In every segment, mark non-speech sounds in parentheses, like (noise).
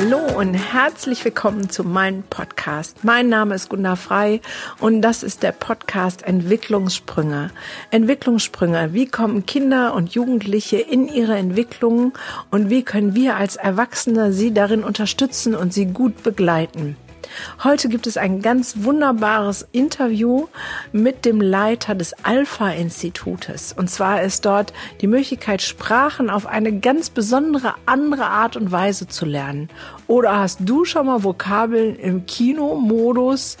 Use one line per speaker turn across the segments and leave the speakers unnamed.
Hallo und herzlich willkommen zu meinem Podcast. Mein Name ist Gunda Frei und das ist der Podcast Entwicklungssprünge. Entwicklungssprünge. Wie kommen Kinder und Jugendliche in ihre Entwicklung und wie können wir als Erwachsene sie darin unterstützen und sie gut begleiten? Heute gibt es ein ganz wunderbares Interview mit dem Leiter des Alpha-Institutes. Und zwar ist dort die Möglichkeit, Sprachen auf eine ganz besondere andere Art und Weise zu lernen. Oder hast du schon mal Vokabeln im Kinomodus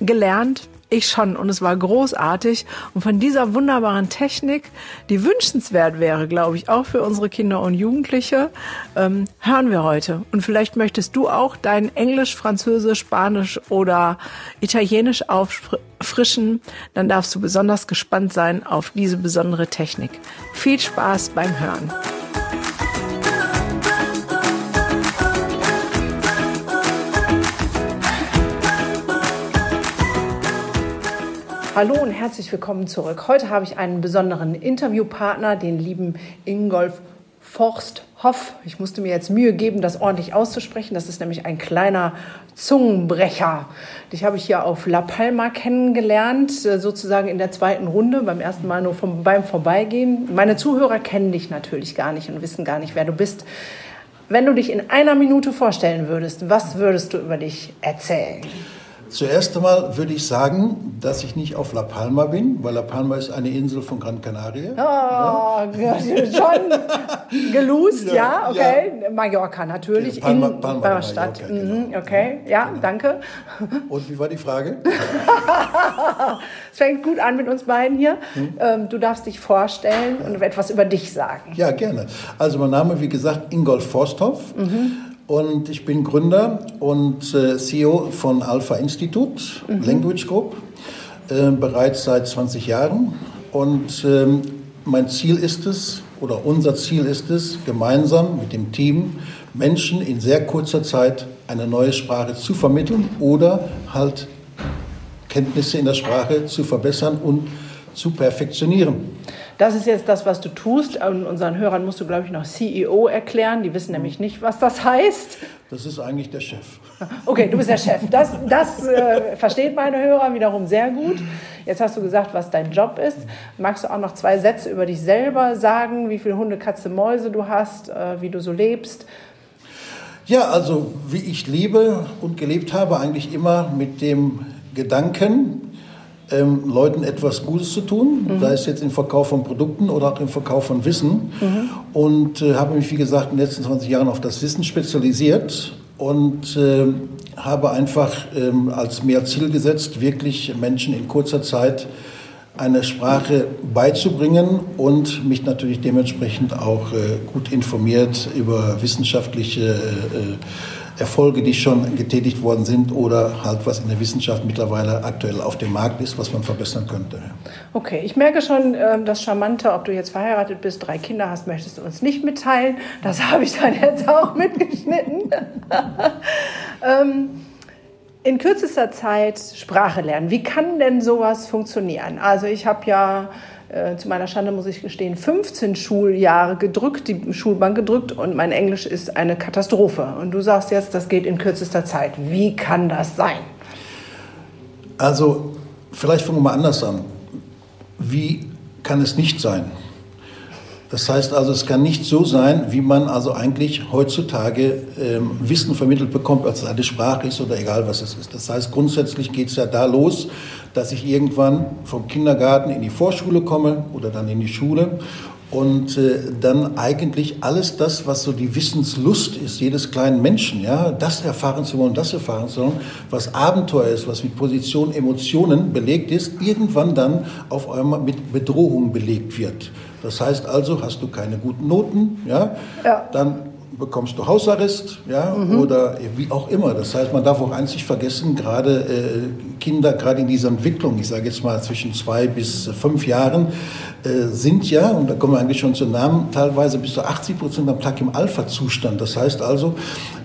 gelernt? Ich schon und es war großartig. Und von dieser wunderbaren Technik, die wünschenswert wäre, glaube ich, auch für unsere Kinder und Jugendliche, ähm, hören wir heute. Und vielleicht möchtest du auch dein Englisch, Französisch, Spanisch oder Italienisch auffrischen. Dann darfst du besonders gespannt sein auf diese besondere Technik. Viel Spaß beim Hören. Hallo und herzlich willkommen zurück. Heute habe ich einen besonderen Interviewpartner, den lieben Ingolf Forsthoff. Ich musste mir jetzt Mühe geben, das ordentlich auszusprechen. Das ist nämlich ein kleiner Zungenbrecher. Dich habe ich hier auf La Palma kennengelernt, äh, sozusagen in der zweiten Runde, beim ersten Mal nur vom, beim Vorbeigehen. Meine Zuhörer kennen dich natürlich gar nicht und wissen gar nicht, wer du bist. Wenn du dich in einer Minute vorstellen würdest, was würdest du über dich erzählen?
Zuerst einmal würde ich sagen, dass ich nicht auf La Palma bin, weil La Palma ist eine Insel von Gran Canaria. Oh,
ja. schon gelust, (laughs) ja, ja, okay. Ja. Mallorca natürlich, Palma, in Palma Stadt. Mallorca, genau. Mhm, okay, ja, genau. danke.
Und wie war die Frage? (laughs)
es fängt gut an mit uns beiden hier. Hm? Du darfst dich vorstellen und etwas über dich sagen.
Ja, gerne. Also mein Name, wie gesagt, Ingolf Forsthoff. Mhm und ich bin Gründer und äh, CEO von Alpha Institute mhm. Language Group, äh, bereits seit 20 Jahren. Und ähm, mein Ziel ist es, oder unser Ziel ist es, gemeinsam mit dem Team Menschen in sehr kurzer Zeit eine neue Sprache zu vermitteln oder halt Kenntnisse in der Sprache zu verbessern und zu perfektionieren.
Das ist jetzt das, was du tust. Und unseren Hörern musst du, glaube ich, noch CEO erklären. Die wissen nämlich nicht, was das heißt.
Das ist eigentlich der Chef.
Okay, du bist der Chef. Das, das äh, versteht meine Hörer wiederum sehr gut. Jetzt hast du gesagt, was dein Job ist. Magst du auch noch zwei Sätze über dich selber sagen? Wie viele Hunde, Katze, Mäuse du hast, äh, wie du so lebst?
Ja, also wie ich lebe und gelebt habe, eigentlich immer mit dem Gedanken, ähm, Leuten etwas Gutes zu tun, mhm. sei es jetzt im Verkauf von Produkten oder auch im Verkauf von Wissen. Mhm. Und äh, habe mich, wie gesagt, in den letzten 20 Jahren auf das Wissen spezialisiert und äh, habe einfach ähm, als mehr Ziel gesetzt, wirklich Menschen in kurzer Zeit eine Sprache beizubringen und mich natürlich dementsprechend auch äh, gut informiert über wissenschaftliche äh, Erfolge, die schon getätigt worden sind oder halt was in der Wissenschaft mittlerweile aktuell auf dem Markt ist, was man verbessern könnte.
Okay, ich merke schon ähm, das Charmante, ob du jetzt verheiratet bist, drei Kinder hast, möchtest du uns nicht mitteilen. Das (laughs) habe ich dann jetzt auch mitgeschnitten. (laughs) ähm, in kürzester Zeit Sprache lernen. Wie kann denn sowas funktionieren? Also ich habe ja äh, zu meiner Schande muss ich gestehen, 15 Schuljahre gedrückt, die Schulbank gedrückt und mein Englisch ist eine Katastrophe. Und du sagst jetzt, das geht in kürzester Zeit. Wie kann das sein?
Also, vielleicht fangen wir mal anders an. Wie kann es nicht sein? Das heißt also, es kann nicht so sein, wie man also eigentlich heutzutage ähm, Wissen vermittelt bekommt, als es eine Sprache ist oder egal was es ist. Das heißt, grundsätzlich geht es ja da los, dass ich irgendwann vom Kindergarten in die Vorschule komme oder dann in die Schule und äh, dann eigentlich alles das, was so die Wissenslust ist, jedes kleinen Menschen, ja, das erfahren zu wollen, das erfahren zu wollen, was Abenteuer ist, was mit Position, Emotionen belegt ist, irgendwann dann auf einmal mit Bedrohung belegt wird. Das heißt also, hast du keine guten Noten, ja, ja. dann bekommst du Hausarrest, ja, mhm. oder wie auch immer. Das heißt, man darf auch eins nicht vergessen, gerade äh, Kinder, gerade in dieser Entwicklung, ich sage jetzt mal zwischen zwei bis fünf Jahren, äh, sind ja, und da kommen wir eigentlich schon zu Namen, teilweise bis zu 80 Prozent am Tag im Alpha-Zustand. Das heißt also,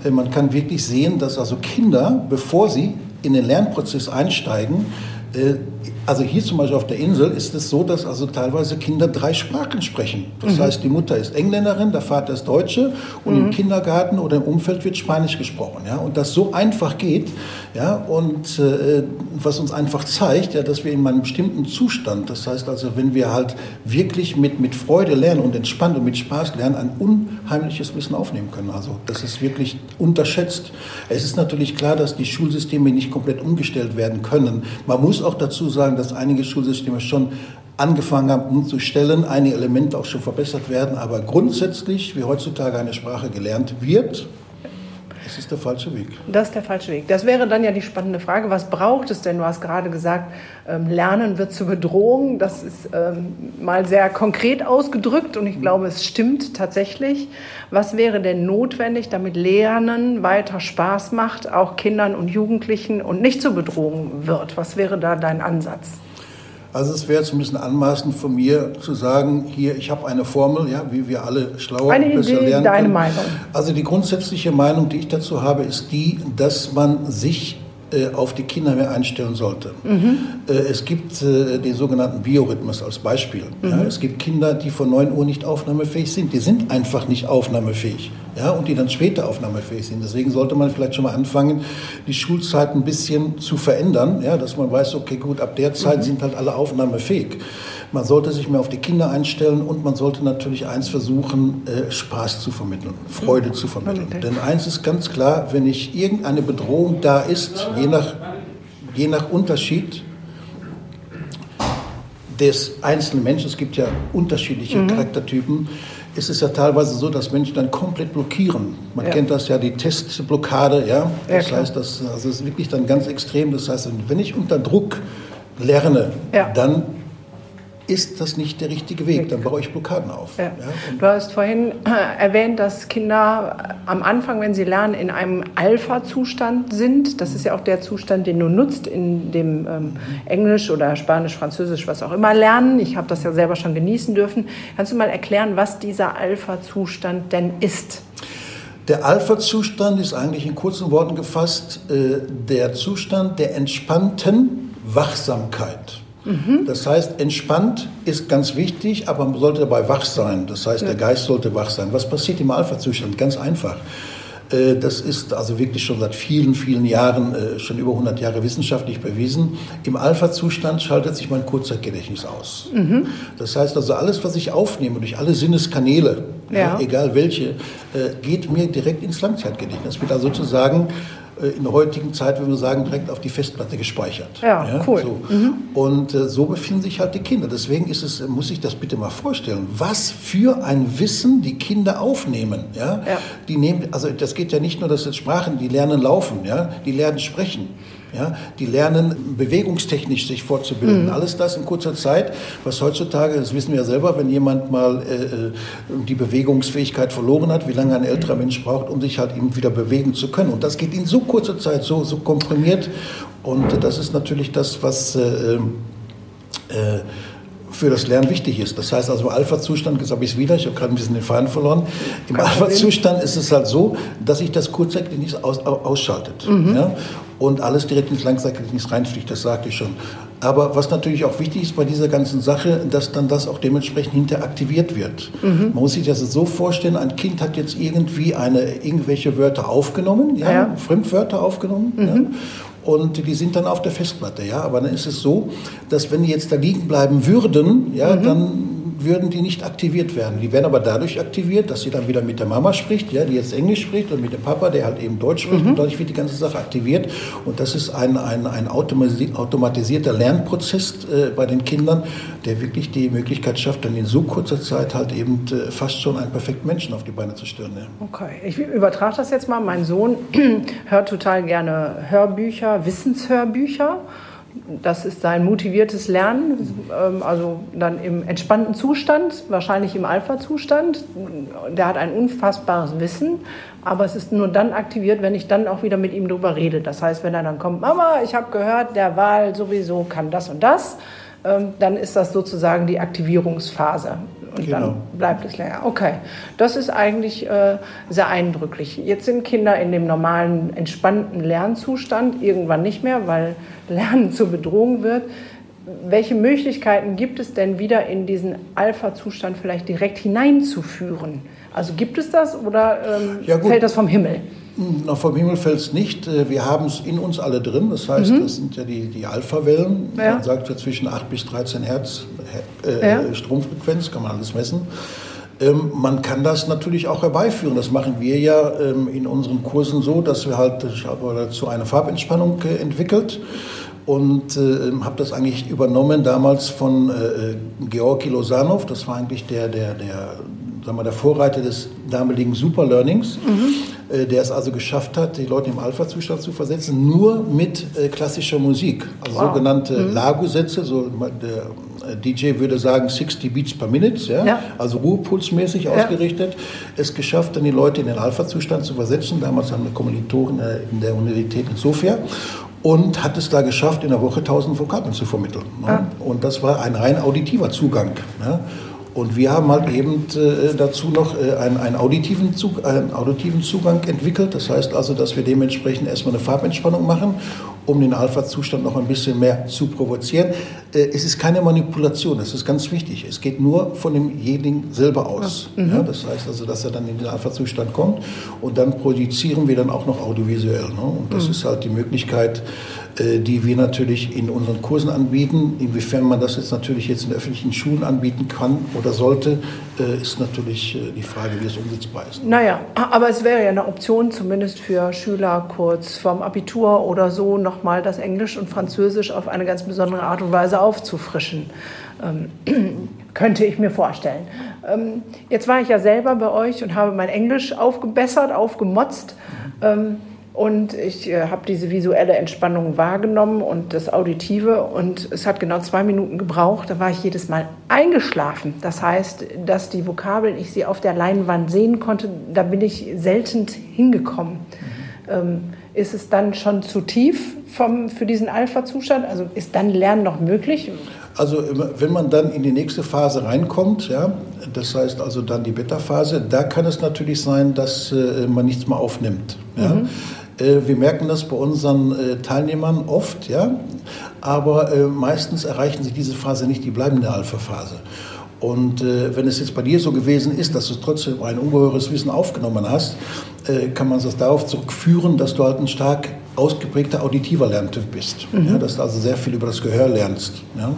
äh, man kann wirklich sehen, dass also Kinder, bevor sie in den Lernprozess einsteigen, Äh, also hier zum Beispiel auf der Insel ist es so, dass also teilweise Kinder drei Sprachen sprechen. Das mhm. heißt, die Mutter ist Engländerin, der Vater ist Deutsche und mhm. im Kindergarten oder im Umfeld wird Spanisch gesprochen. Ja? Und das so einfach geht ja? und äh, was uns einfach zeigt, ja, dass wir in einem bestimmten Zustand, das heißt also, wenn wir halt wirklich mit, mit Freude lernen und entspannt und mit Spaß lernen, ein unheimliches Wissen aufnehmen können. Also das ist wirklich unterschätzt. Es ist natürlich klar, dass die Schulsysteme nicht komplett umgestellt werden können. Man muss auch dazu sagen, dass einige Schulsysteme schon angefangen haben umzustellen, einige Elemente auch schon verbessert werden, aber grundsätzlich, wie heutzutage eine Sprache gelernt wird, das ist der falsche Weg.
Das ist der falsche Weg. Das wäre dann ja die spannende Frage. Was braucht es denn? Du hast gerade gesagt, ähm, Lernen wird zur Bedrohung. Das ist ähm, mal sehr konkret ausgedrückt und ich glaube, es stimmt tatsächlich. Was wäre denn notwendig, damit Lernen weiter Spaß macht, auch Kindern und Jugendlichen und nicht zur Bedrohung wird? Was wäre da dein Ansatz?
Also es wäre jetzt ein bisschen anmaßend von mir zu sagen, hier, ich habe eine Formel, ja, wie wir alle schlauer
eine und besser Idee, lernen deine Meinung.
Also die grundsätzliche Meinung, die ich dazu habe, ist die, dass man sich auf die Kinder mehr einstellen sollte. Mhm. Äh, es gibt äh, den sogenannten Biorhythmus als Beispiel. Mhm. Ja, es gibt Kinder, die von 9 Uhr nicht aufnahmefähig sind. Die sind einfach nicht aufnahmefähig. Ja, und die dann später aufnahmefähig sind. Deswegen sollte man vielleicht schon mal anfangen, die Schulzeit ein bisschen zu verändern, ja, dass man weiß, okay, gut, ab der Zeit mhm. sind halt alle aufnahmefähig. Man sollte sich mehr auf die Kinder einstellen und man sollte natürlich eins versuchen, äh, Spaß zu vermitteln, Freude zu vermitteln. Okay. Denn eins ist ganz klar, wenn nicht irgendeine Bedrohung da ist, je nach, je nach Unterschied des einzelnen Menschen, es gibt ja unterschiedliche mhm. Charaktertypen, ist es ja teilweise so, dass Menschen dann komplett blockieren. Man ja. kennt das ja, die Testblockade, ja. Das ja, heißt, das, also ist wirklich dann ganz extrem. Das heißt, wenn ich unter Druck lerne, ja. dann ist das nicht der richtige Weg. Dann baue ich Blockaden auf. Ja. Ja,
du hast vorhin äh, erwähnt, dass Kinder am Anfang, wenn sie lernen, in einem Alpha-Zustand sind. Das ist ja auch der Zustand, den du nutzt in dem ähm, Englisch oder Spanisch, Französisch, was auch immer lernen. Ich habe das ja selber schon genießen dürfen. Kannst du mal erklären, was dieser Alpha-Zustand denn ist?
Der Alpha-Zustand ist eigentlich in kurzen Worten gefasst äh, der Zustand der entspannten Wachsamkeit. Mhm. Das heißt, entspannt ist ganz wichtig, aber man sollte dabei wach sein. Das heißt, ja. der Geist sollte wach sein. Was passiert im Alpha-Zustand? Ganz einfach. Äh, das ist also wirklich schon seit vielen, vielen Jahren, äh, schon über 100 Jahre wissenschaftlich bewiesen. Im Alpha-Zustand schaltet sich mein Kurzzeitgedächtnis aus. Mhm. Das heißt also, alles, was ich aufnehme durch alle Sinneskanäle, ja. egal welche, äh, geht mir direkt ins Langzeitgedächtnis. Das wird also sozusagen äh, in der heutigen Zeit, würden wir sagen, direkt auf die Festplatte gespeichert.
Ja, ja cool.
So. Mhm. Und äh, so befinden sich halt die Kinder. Deswegen ist es, muss ich das bitte mal vorstellen, was für ein Wissen die Kinder aufnehmen. Ja? ja. Die nehmen, also das geht ja nicht nur, dass jetzt Sprachen, die lernen laufen, ja, die lernen sprechen. Ja, die lernen bewegungstechnisch sich fortzubilden. Mhm. Alles das in kurzer Zeit, was heutzutage, das wissen wir ja selber, wenn jemand mal äh, äh, die Bewegungsfähigkeit verloren hat, wie lange ein älterer Mensch braucht, um sich halt eben wieder bewegen zu können. Und das geht in so kurzer Zeit, so, so komprimiert. Und äh, das ist natürlich das, was äh, ähm, äh, für das Lernen wichtig ist. Das heißt also im Alpha-Zustand, jetzt habe ich es wieder, ich habe gerade ein bisschen den Faden verloren, im Alpha-Zustand ist es halt so, dass sich das Kurzzeitgedächtnis aus, ausschaltet. Mhm. Ja? Und alles direkt ins Langzeitgedächtnis reinfliegt, das sagte ich schon. Aber was natürlich auch wichtig ist bei dieser ganzen Sache, dass dann das auch dementsprechend hinter aktiviert wird. Mhm. Man muss sich das so vorstellen, ein Kind hat jetzt irgendwie eine, irgendwelche Wörter aufgenommen, ja, ja. Fremdwörter aufgenommen. Mhm. Ja, und die sind dann auf der Festplatte. Ja? Aber dann ist es so, dass wenn die jetzt da liegen bleiben würden, ja, mhm. dann würden die nicht aktiviert werden. Die werden aber dadurch aktiviert, dass sie dann wieder mit der Mama spricht, ja, die jetzt Englisch spricht, und mit dem Papa, der halt eben Deutsch spricht. Mhm. Und dadurch wird die ganze Sache aktiviert. Und das ist ein, ein, ein automatisierter Lernprozess äh, bei den Kindern, der wirklich die Möglichkeit schafft, dann in so kurzer Zeit halt eben äh, fast schon einen perfekten Menschen auf die Beine zu stellen. Ja.
Okay, ich übertrage das jetzt mal. Mein Sohn (clears throat) hört total gerne Hörbücher, Wissenshörbücher. Das ist sein motiviertes Lernen, ähm, also dann im entspannten Zustand, wahrscheinlich im Alpha-Zustand. Der hat ein unfassbares Wissen, aber es ist nur dann aktiviert, wenn ich dann auch wieder mit ihm darüber rede. Das heißt, wenn er dann kommt, Mama, ich habe gehört, der Wahl sowieso kann das und das, dann ist das sozusagen die Aktivierungsphase. Und genau. dann bleibt es länger. Okay, das ist eigentlich äh, sehr eindrücklich. Jetzt sind Kinder in dem normalen, entspannten Lernzustand, irgendwann nicht mehr, weil (laughs) Lernen zur Bedrohung wird. Welche Möglichkeiten gibt es denn wieder in diesen Alpha-Zustand vielleicht direkt hineinzuführen? Also gibt es das oder ähm, ja, fällt das vom Himmel?
Na, vom Himmel fällt es nicht. Äh, wir haben es in uns alle drin. Das heißt, mhm. das sind ja die, die Alpha-Wellen. Ja. Man sagt zwischen 8 bis 13 Hertz äh, ja. Stromfrequenz, kann man alles messen. Ähm, man kann das natürlich auch herbeiführen. Das machen wir ja ähm, in unseren Kursen so, dass wir halt, ich habe dazu eine Farbentspannung äh, entwickelt und äh, habe das eigentlich übernommen damals von äh, Georgi Losanov. Das war eigentlich der, der, der sagen wir, der Vorreiter des damaligen Superlearnings, mhm. äh, der es also geschafft hat, die Leute im Alpha-Zustand zu versetzen, nur mit äh, klassischer Musik. Also wow. sogenannte mhm. Lago-Sätze, so der äh, DJ würde sagen 60 Beats per Minute, ja? ja. also ruhepulsmäßig ja. ausgerichtet, es geschafft, dann die Leute in den Alpha-Zustand zu versetzen. Damals haben wir Kommilitonen äh, in der Universität in Sofia und hat es da geschafft, in der Woche 1000 Vokabeln zu vermitteln. Ne? Ja. Und das war ein rein auditiver Zugang. Ne? Und wir haben halt eben äh, dazu noch äh, einen, einen, auditiven Zug, einen auditiven Zugang entwickelt. Das heißt also, dass wir dementsprechend erstmal eine Farbentspannung machen, um den Alpha-Zustand noch ein bisschen mehr zu provozieren. Äh, es ist keine Manipulation, das ist ganz wichtig. Es geht nur von demjenigen selber aus. Ja. Mhm. Ja, das heißt also, dass er dann in den Alpha-Zustand kommt und dann projizieren wir dann auch noch audiovisuell. Ne? Und das mhm. ist halt die Möglichkeit, äh, die wir natürlich in unseren Kursen anbieten. Inwiefern man das jetzt natürlich jetzt in öffentlichen Schulen anbieten kann oder sollte, äh, ist natürlich die Frage, wie es umsetzbar ist.
Naja, aber es wäre ja eine Option, zumindest für Schüler kurz vorm Abitur oder so, nochmal das Englisch und Französisch auf eine ganz besondere Art und Weise aufzufrischen. Ähm, (clears throat) könnte ich mir vorstellen. Ähm, jetzt war ich ja selber bei euch und habe mein Englisch aufgebessert, aufgemotzt. Ähm, und ich äh, habe diese visuelle Entspannung wahrgenommen und das Auditive. Und es hat genau zwei Minuten gebraucht. Da war ich jedes Mal eingeschlafen. Das heißt, dass die Vokabeln, ich sie auf der Leinwand sehen konnte, da bin ich selten hingekommen. Mhm. Ähm, ist es dann schon zu tief vom, für diesen Alpha-Zustand? Also ist dann Lernen noch möglich?
Also wenn man dann in die nächste Phase reinkommt, ja, das heißt also dann die Beta-Phase, da kann es natürlich sein, dass äh, man nichts mehr aufnimmt. Ja. Mhm. Äh, wir merken das bei unseren äh, Teilnehmern oft, ja, aber äh, meistens erreichen sie diese Phase nicht, die bleiben in der Alpha-Phase. Und wenn es jetzt bei dir so gewesen ist, dass du trotzdem ein ungeheures Wissen aufgenommen hast, kann man das darauf zurückführen, dass du halt ein stark ausgeprägter auditiver Lerntyp bist. Mhm. Ja, dass du also sehr viel über das Gehör lernst. Ja?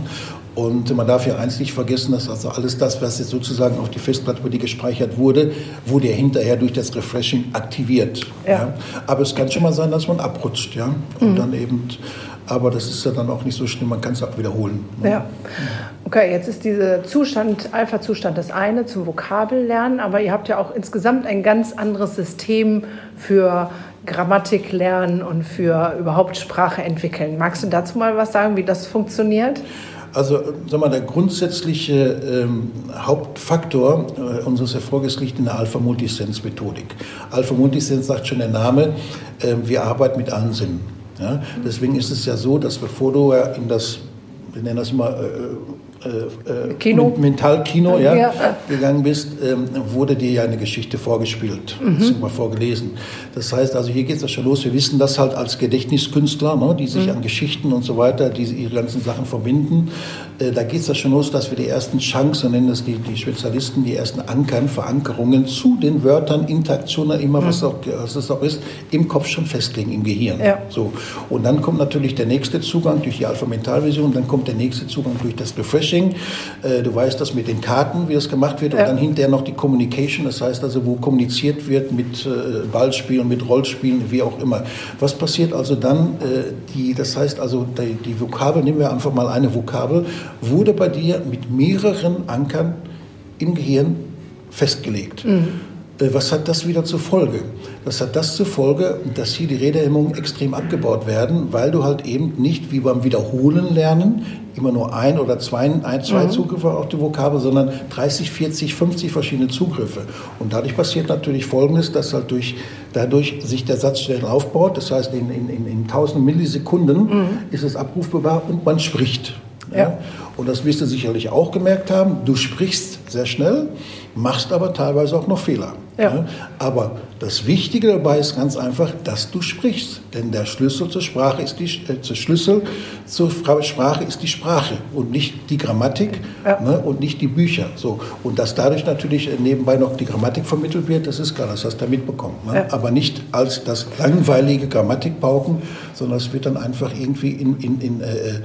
Und man darf ja eins nicht vergessen, dass also alles das, was jetzt sozusagen auf die Festplatte bei dir gespeichert wurde, wurde ja hinterher durch das Refreshing aktiviert. Ja. ja. Aber es kann schon mal sein, dass man abrutscht, ja. Und mhm. dann eben, aber das ist ja dann auch nicht so schlimm, man kann es auch wiederholen.
Ne? Ja. Okay, jetzt ist dieser Zustand, Alpha-Zustand das eine zum Vokabellernen, aber ihr habt ja auch insgesamt ein ganz anderes System für Grammatik lernen und für überhaupt Sprache entwickeln. Magst du dazu mal was sagen, wie das funktioniert?
Also sag mal, der grundsätzliche ähm, Hauptfaktor äh, unseres Erfolges liegt in der Alpha-Multisense-Methodik. Alpha-Multisense sagt schon der Name, äh, wir arbeiten mit allen Sinnen. Ja? Deswegen ist es ja so, dass bevor du in das, wir nennen das immer äh, äh, Kino? Mentalkino ja, ja, gegangen bist, ähm, wurde dir ja eine Geschichte vorgespielt, mhm. mal vorgelesen. Das heißt, also hier geht es schon los. Wir wissen das halt als Gedächtniskünstler, ne, die sich mhm. an Geschichten und so weiter, die ihre ganzen Sachen verbinden. Äh, da geht es ja schon los, dass wir die ersten so nennen das die, die Spezialisten, die ersten Ankern, Verankerungen zu den Wörtern, Interaktionen, immer mhm. was, auch, was das auch ist, im Kopf schon festlegen, im Gehirn. Ja. So. Und dann kommt natürlich der nächste Zugang durch die Alpha-Mentalvision, dann kommt der nächste Zugang durch das Refresh Phishing. Äh, du weißt das mit den Karten, wie das gemacht wird. Und dann hinterher noch die Communication, das heißt also, wo kommuniziert wird mit äh, Ballspielen, mit Rollspielen, wie auch immer. Was passiert also dann? Äh, die, das heißt also, die, die Vokabel, nehmen wir einfach mal eine Vokabel, wurde bei dir mit mehreren Ankern im Gehirn festgelegt. Mhm. Was hat das wieder zur Folge? Das hat das zur Folge, dass hier die Redehemmungen extrem abgebaut werden, weil du halt eben nicht wie beim Wiederholen lernen immer nur ein oder zwei, ein, zwei mhm. Zugriffe auf die Vokabel, sondern 30, 40, 50 verschiedene Zugriffe. Und dadurch passiert natürlich Folgendes, dass halt durch, dadurch sich der Satz schnell aufbaut. Das heißt, in, in, in, in 1000 Millisekunden mhm. ist es abrufbar und man spricht. Ja. Und das wirst du sicherlich auch gemerkt haben. Du sprichst sehr schnell, machst aber teilweise auch noch Fehler. Ja. Aber das Wichtige dabei ist ganz einfach, dass du sprichst. Denn der Schlüssel zur Sprache ist die, äh, der Schlüssel zur Sprache ist die Sprache und nicht die Grammatik ja. ne, und nicht die Bücher. So. Und dass dadurch natürlich nebenbei noch die Grammatik vermittelt wird, das ist klar, das hast du mitbekommen. Ne? Ja. Aber nicht als das langweilige Grammatikpauken, sondern es wird dann einfach irgendwie in, in, in äh, äh,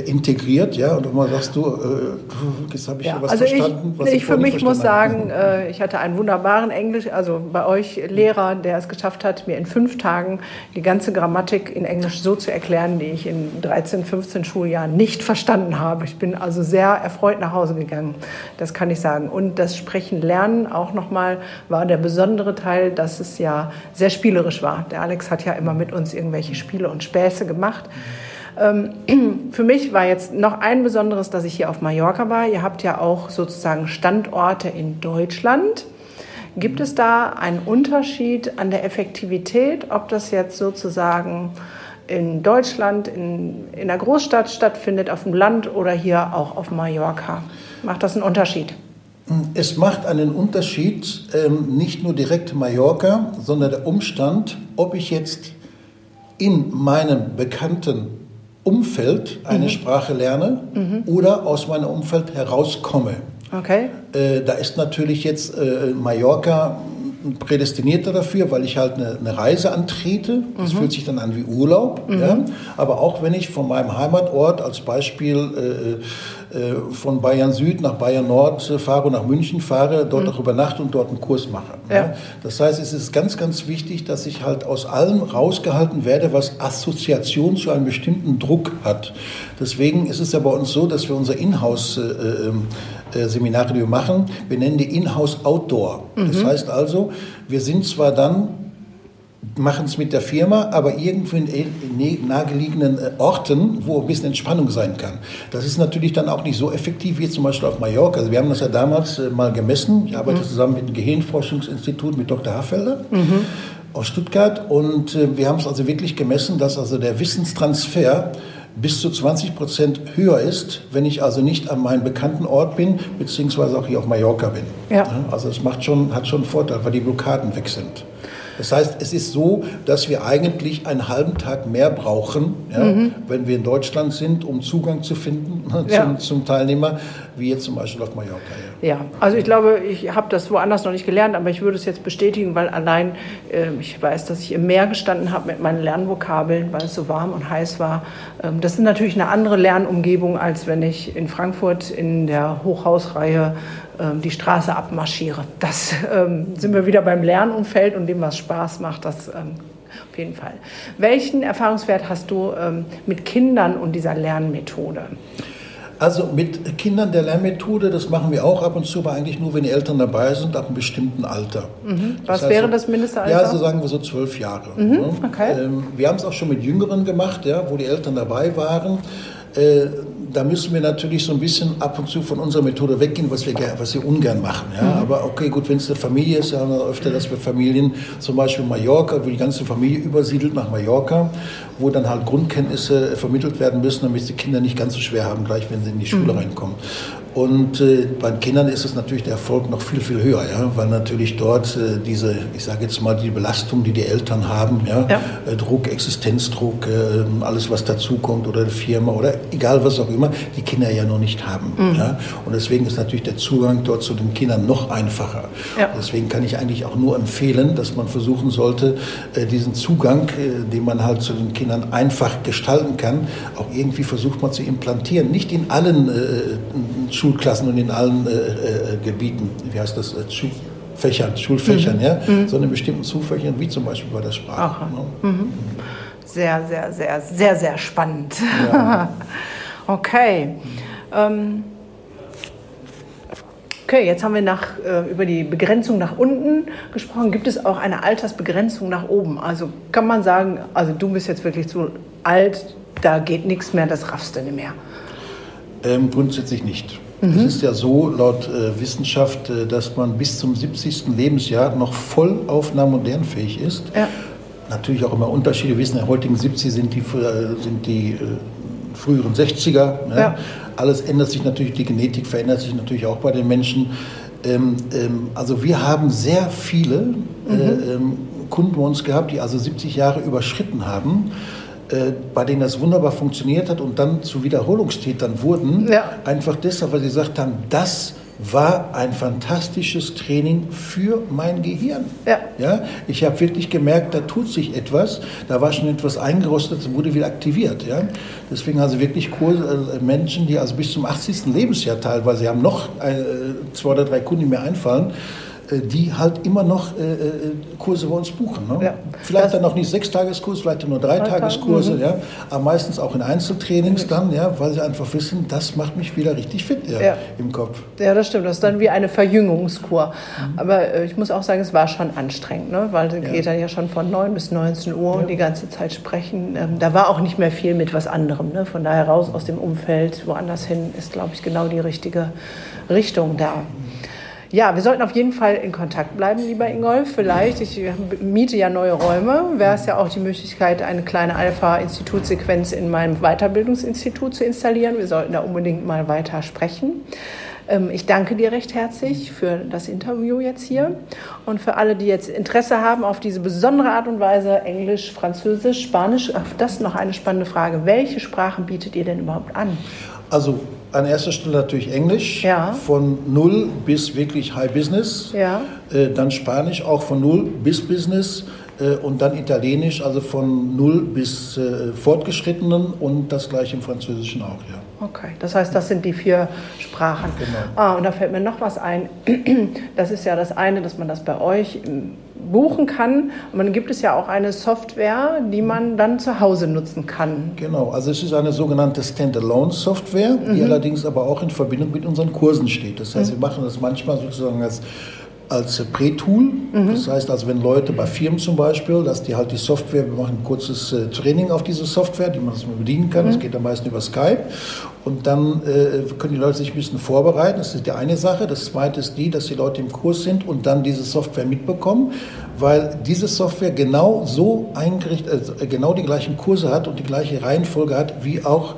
integriert, ja, und immer sagst du, äh, jetzt habe ich ja, was
also
verstanden.
Ich, ich für mich muss sagen, äh, ich hatte einen wunderbaren Englisch, also bei euch Lehrer, der es geschafft hat, mir in fünf Tagen die ganze Grammatik in Englisch so zu erklären, die ich in 13, 15 Schuljahren nicht verstanden habe. Ich bin also sehr erfreut nach Hause gegangen, das kann ich sagen. Und das Sprechen lernen auch nochmal war der besondere Teil, dass es ja sehr spielerisch war. Der Alex hat ja immer mit uns irgendwelche Spiele und Späße gemacht. Mhm. Ähm, (clears throat) für mich war jetzt noch ein Besonderes, dass ich hier auf Mallorca war. Ihr habt ja auch sozusagen Standorte in Deutschland. Gibt es da einen Unterschied an der Effektivität, ob das jetzt sozusagen in Deutschland, in, in der Großstadt stattfindet, auf dem Land oder hier auch auf Mallorca? Macht das einen Unterschied?
Es macht einen Unterschied, ähm, nicht nur direkt Mallorca, sondern der Umstand, ob ich jetzt in meinem bekannten Umfeld eine mhm. Sprache lerne mhm. oder aus meinem Umfeld herauskomme. Okay. Äh, da ist natürlich jetzt äh, Mallorca prädestinierter dafür, weil ich halt eine, eine Reise antrete. Das mhm. fühlt sich dann an wie Urlaub. Mhm. Ja? Aber auch wenn ich von meinem Heimatort als Beispiel äh, äh, von Bayern Süd nach Bayern Nord äh, fahre und nach München fahre, dort mhm. auch übernachte und dort einen Kurs mache. Ja. Das heißt, es ist ganz, ganz wichtig, dass ich halt aus allem rausgehalten werde, was Assoziation zu einem bestimmten Druck hat. Deswegen ist es ja bei uns so, dass wir unser Inhouse-Seminare, die wir machen, wir nennen die Inhouse Outdoor. Mhm. Das heißt also, wir sind zwar dann machen es mit der Firma, aber irgendwo in nahegelegenen äh, Orten, wo ein bisschen Entspannung sein kann. Das ist natürlich dann auch nicht so effektiv wie zum Beispiel auf Mallorca. Also wir haben das ja damals äh, mal gemessen. Ich arbeite mhm. zusammen mit dem Gehirnforschungsinstitut mit Dr. Hafelder. Mhm. aus Stuttgart und äh, wir haben es also wirklich gemessen, dass also der Wissenstransfer bis zu 20 Prozent höher ist, wenn ich also nicht an meinem bekannten Ort bin, beziehungsweise auch hier auf Mallorca bin. Ja. Also es macht schon, hat schon einen Vorteil, weil die Blockaden weg sind. Das heißt, es ist so, dass wir eigentlich einen halben Tag mehr brauchen, ja, mhm. wenn wir in Deutschland sind, um Zugang zu finden (laughs) zum, zum Teilnehmer, wie jetzt zum Beispiel auf Mallorca.
Ja, ja. also ich glaube, ich habe das woanders noch nicht gelernt, aber ich würde es jetzt bestätigen, weil allein äh, ich weiß, dass ich im Meer gestanden habe mit meinen Lernvokabeln, weil es so warm und heiß war. Ähm, das ist natürlich eine andere Lernumgebung, als wenn ich in Frankfurt in der Hochhausreihe ähm, die Straße abmarschiere. Das ähm, sind wir wieder beim Lernumfeld und dem, was Spaß macht. Das ähm, auf jeden Fall. Welchen Erfahrungswert hast du ähm, mit Kindern und dieser Lernmethode?
Also mit Kindern der Lernmethode, das machen wir auch ab und zu, aber eigentlich nur, wenn die Eltern dabei sind, ab einem bestimmten Alter.
Mhm. Was das heißt, wäre das Mindestalter?
Ja, so sagen wir so zwölf Jahre. Mhm. Ne? Okay. Ähm, wir haben es auch schon mit Jüngeren gemacht, ja, wo die Eltern dabei waren. Äh, da müssen wir natürlich so ein bisschen ab und zu von unserer Methode weggehen, was wir, was wir ungern machen. Ja? Mhm. Aber okay, gut, wenn es eine Familie ist, haben wir öfter, dass wir Familien, zum Beispiel Mallorca, wo die ganze Familie übersiedelt nach Mallorca, wo dann halt Grundkenntnisse vermittelt werden müssen, damit die Kinder nicht ganz so schwer haben, gleich wenn sie in die Schule mhm. reinkommen. Und äh, bei Kindern ist es natürlich der Erfolg noch viel, viel höher, ja? weil natürlich dort äh, diese, ich sage jetzt mal, die Belastung, die die Eltern haben, ja? ja. Äh, Druck, Existenzdruck, äh, alles was dazukommt oder die Firma oder egal was auch immer, die Kinder ja noch nicht haben. Mhm. Ja? Und deswegen ist natürlich der Zugang dort zu den Kindern noch einfacher. Ja. Deswegen kann ich eigentlich auch nur empfehlen, dass man versuchen sollte, äh, diesen Zugang, äh, den man halt zu den Kindern einfach gestalten kann, auch irgendwie versucht man zu implantieren. Nicht in allen Schulklassen und in allen äh, äh, Gebieten, wie heißt das, äh, Fächern, Schulfächern, mhm. ja, mhm. sondern in bestimmten Zufächern, wie zum Beispiel bei der Sprache.
Ne? Mhm. Sehr, sehr, sehr, sehr, sehr spannend. Ja. (laughs) okay. Ähm, okay, jetzt haben wir nach, äh, über die Begrenzung nach unten gesprochen. Gibt es auch eine Altersbegrenzung nach oben? Also kann man sagen, also du bist jetzt wirklich zu alt, da geht nichts mehr, das raffst du nicht mehr.
Ähm, grundsätzlich nicht. Mhm. Es ist ja so laut äh, Wissenschaft, äh, dass man bis zum 70. Lebensjahr noch voll aufnahmemodernfähig ist. Ja. Natürlich auch immer Unterschiede. Wir wissen, in heutigen 70 sind die, äh, sind die äh, früheren 60er. Ne? Ja. Alles ändert sich natürlich, die Genetik verändert sich natürlich auch bei den Menschen. Ähm, ähm, also wir haben sehr viele mhm. äh, ähm, Kunden bei uns gehabt, die also 70 Jahre überschritten haben äh, bei denen das wunderbar funktioniert hat und dann zu Wiederholungstätern wurden, ja. einfach deshalb, weil sie gesagt haben, das war ein fantastisches Training für mein Gehirn. Ja. Ja, ich habe wirklich gemerkt, da tut sich etwas, da war schon etwas eingerostet, wurde wieder aktiviert. Ja. Deswegen also wirklich cool, äh, Menschen, die also bis zum 80. Lebensjahr teilweise haben noch äh, zwei oder drei Kunden, die mir einfallen, die halt immer noch äh, äh, Kurse bei uns buchen. Ne? Ja. Vielleicht das dann noch nicht Sechstageskurs, vielleicht nur Dreitageskurse, mhm. ja, aber meistens auch in Einzeltrainings dann, ja, weil sie einfach wissen, das macht mich wieder richtig fit ja, ja. im Kopf.
Ja, das stimmt. Das ist dann wie eine Verjüngungskur. Mhm. Aber äh, ich muss auch sagen, es war schon anstrengend, ne? weil es geht dann ja schon von 9 bis 19 Uhr und die ganze Zeit sprechen. Ähm, da war auch nicht mehr viel mit was anderem. Ne? Von daher raus aus dem Umfeld, woanders hin, ist, glaube ich, genau die richtige Richtung da. Ja, wir sollten auf jeden Fall in Kontakt bleiben, lieber Ingolf. Vielleicht, ich miete ja neue Räume, wäre es ja auch die Möglichkeit, eine kleine Alpha-Institutsequenz in meinem Weiterbildungsinstitut zu installieren. Wir sollten da unbedingt mal weiter sprechen. Ähm, ich danke dir recht herzlich für das Interview jetzt hier und für alle, die jetzt Interesse haben auf diese besondere Art und Weise, Englisch, Französisch, Spanisch. Auf das noch eine spannende Frage. Welche Sprachen bietet ihr denn überhaupt an?
Also an erster Stelle natürlich Englisch, ja. von null bis wirklich High Business. Ja. Äh, dann Spanisch auch von null bis Business. Äh, und dann Italienisch, also von null bis äh, Fortgeschrittenen und das gleiche im Französischen auch, ja.
Okay, das heißt, das sind die vier Sprachen. Genau. Ah, und da fällt mir noch was ein. (clears throat) Das ist ja das eine, dass man das bei euch buchen kann. Und dann gibt es ja auch eine Software, die man dann zu Hause nutzen kann.
Genau, also es ist eine sogenannte Standalone-Software, die mhm. allerdings aber auch in Verbindung mit unseren Kursen steht. Das heißt, mhm. wir machen das manchmal sozusagen als als Pre-Tool. Mhm. Das heißt also, wenn Leute bei Firmen zum Beispiel, dass die halt die Software, wir machen ein kurzes äh, Training auf diese Software, die man bedienen kann. Mhm. Das geht am meisten über Skype. Und dann äh, können die Leute sich ein bisschen vorbereiten. Das ist die eine Sache. Das zweite ist die, dass die Leute im Kurs sind und dann diese Software mitbekommen, weil diese Software genau so eingerichtet, äh, genau die gleichen Kurse hat und die gleiche Reihenfolge hat, wie auch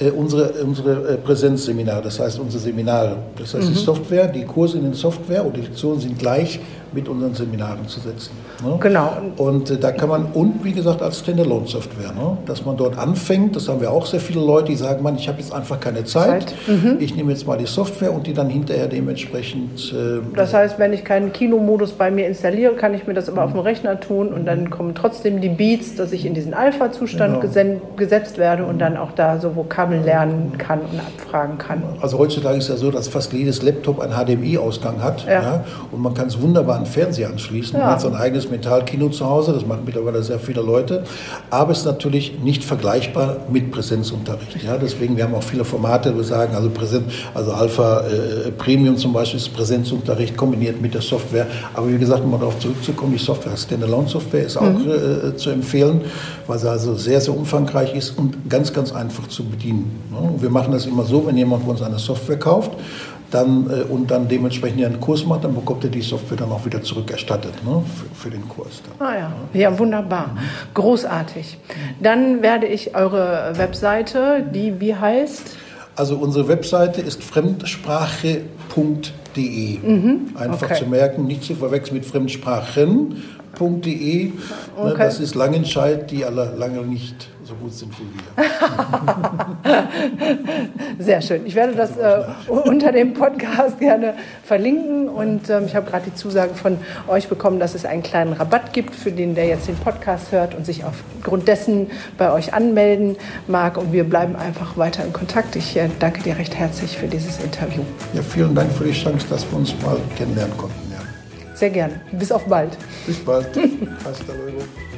äh, unsere, unsere äh, Präsenzseminare, das heißt unsere Seminare. Das heißt, mhm. die Software, die Kurse in den Software oder die Lektionen sind gleich mit unseren Seminaren zu setzen.
Ne? Genau.
Und äh, da kann man, und wie gesagt, als Standalone-Software, ne? dass man dort anfängt, das haben wir auch sehr viele Leute, die sagen, man, ich habe jetzt einfach keine Zeit, Zeit. Mhm. ich nehme jetzt mal die Software und die dann hinterher dementsprechend...
Äh, das heißt, wenn ich keinen Kinomodus bei mir installiere, kann ich mir das aber mhm. auf dem Rechner tun und dann kommen trotzdem die Beats, dass ich in diesen Alpha-Zustand genau. gesetzt werde und dann auch da so Vokabeln lernen kann und abfragen kann.
Also heutzutage ist ja so, dass fast jedes Laptop einen HDMI-Ausgang hat ja. Ja? und man kann es wunderbar an Fernseher anschließen. Ja. Man hat so ein eigenes Metallkino zu Hause, das machen mittlerweile sehr viele Leute. Aber es ist natürlich nicht vergleichbar mit Präsenzunterricht. Ja, deswegen, wir haben auch viele Formate, wo wir sagen, also Präsenz, also Alpha äh, Premium zum Beispiel ist Präsenzunterricht kombiniert mit der Software. Aber wie gesagt, um darauf zurückzukommen, die Software, Standalone-Software ist auch mhm. äh, zu empfehlen, weil sie also sehr, sehr umfangreich ist und ganz, ganz einfach zu bedienen. Ne? Wir machen das immer so, wenn jemand bei uns eine Software kauft, dann, äh, und dann dementsprechend einen Kurs macht, dann bekommt er die Software dann auch wieder zurückerstattet ne, für, für, den Kurs.
Dann. Ah ja. ja, wunderbar. Großartig. Dann werde ich eure Webseite, die wie heißt?
Also unsere Webseite ist fremdsprache.de. Mhm. Einfach okay. zu merken, nicht zu verwechseln mit Fremdsprachen.de. Ne, okay. Das ist Langenscheid, die alle lange nicht so gut sind wie
wir. (laughs) Sehr schön. Ich werde das äh, unter dem Podcast gerne verlinken und ähm, ich habe gerade die Zusage von euch bekommen, dass es einen kleinen Rabatt gibt für den, der jetzt den Podcast hört und sich aufgrund dessen bei euch anmelden mag und wir bleiben einfach weiter in Kontakt. Ich äh, danke dir recht herzlich für dieses Interview.
Ja, vielen Dank für die Chance, dass wir uns mal kennenlernen konnten. Ja.
Sehr gerne. Bis auf bald.
Bis bald. (laughs) Hasta luego.